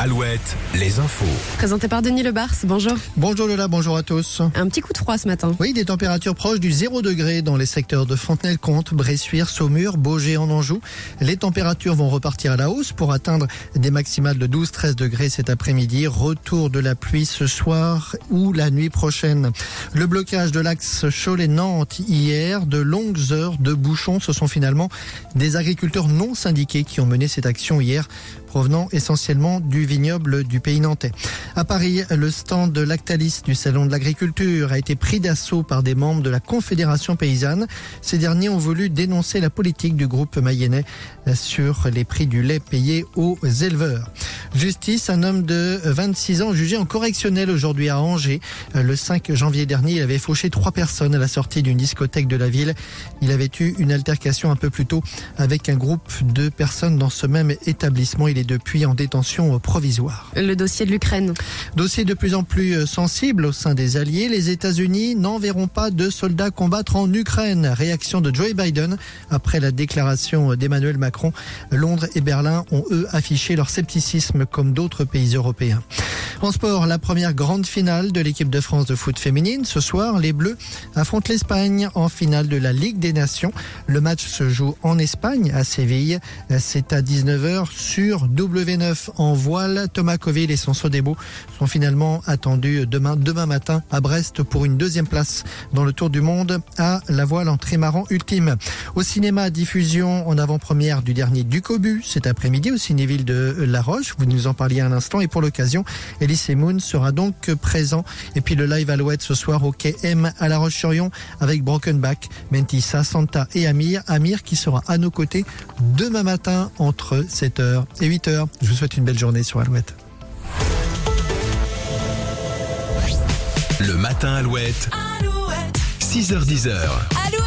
Alouette, les infos. Présenté par Denis Lebars, bonjour. Bonjour Lola, bonjour à tous. Un petit coup de froid ce matin. Oui, des températures proches du 0 degré dans les secteurs de Fontenay-le-Comte, Bressuire, Saumur, Beaugé en Anjou. Les températures vont repartir à la hausse pour atteindre des maximales de 12-13 degrés cet après-midi. Retour de la pluie ce soir ou la nuit prochaine. Le blocage de l'axe Cholet-Nantes hier, de longues heures de bouchons, ce sont finalement des agriculteurs non syndiqués qui ont mené cette action hier provenant essentiellement du vignoble du pays nantais. À Paris, le stand de Lactalis du Salon de l'Agriculture a été pris d'assaut par des membres de la Confédération paysanne. Ces derniers ont voulu dénoncer la politique du groupe mayennais sur les prix du lait payé aux éleveurs. Justice, un homme de 26 ans jugé en correctionnel aujourd'hui à Angers. Le 5 janvier dernier, il avait fauché trois personnes à la sortie d'une discothèque de la ville. Il avait eu une altercation un peu plus tôt avec un groupe de personnes dans ce même établissement. Il est depuis en détention provisoire. Le dossier de l'Ukraine. Dossier de plus en plus sensible au sein des alliés. Les États-Unis n'enverront pas de soldats combattre en Ukraine. Réaction de Joe Biden après la déclaration d'Emmanuel Macron. Londres et Berlin ont eux affiché leur scepticisme comme d'autres pays européens. En sport, la première grande finale de l'équipe de France de foot féminine. Ce soir, les Bleus affrontent l'Espagne en finale de la Ligue des Nations. Le match se joue en Espagne, à Séville. C'est à 19h sur W9 en voile. Thomas Coville et son Sodebo sont finalement attendus demain, demain matin à Brest pour une deuxième place dans le Tour du Monde à la voile en trimaran ultime. Au cinéma, diffusion en avant-première du dernier Ducobu cet après-midi au Cinéville de La Roche. Vous nous en parliez un instant et pour l'occasion, Elise Moon sera donc présent. Et puis le live Alouette ce soir au quai M à La Roche-sur-Yon avec Brokenback, Mentissa, Santa et Amir. Amir qui sera à nos côtés demain matin entre 7h et 8h. Je vous souhaite une belle journée sur Alouette. Le matin Alouette. Alouette, 6h10. Alouette.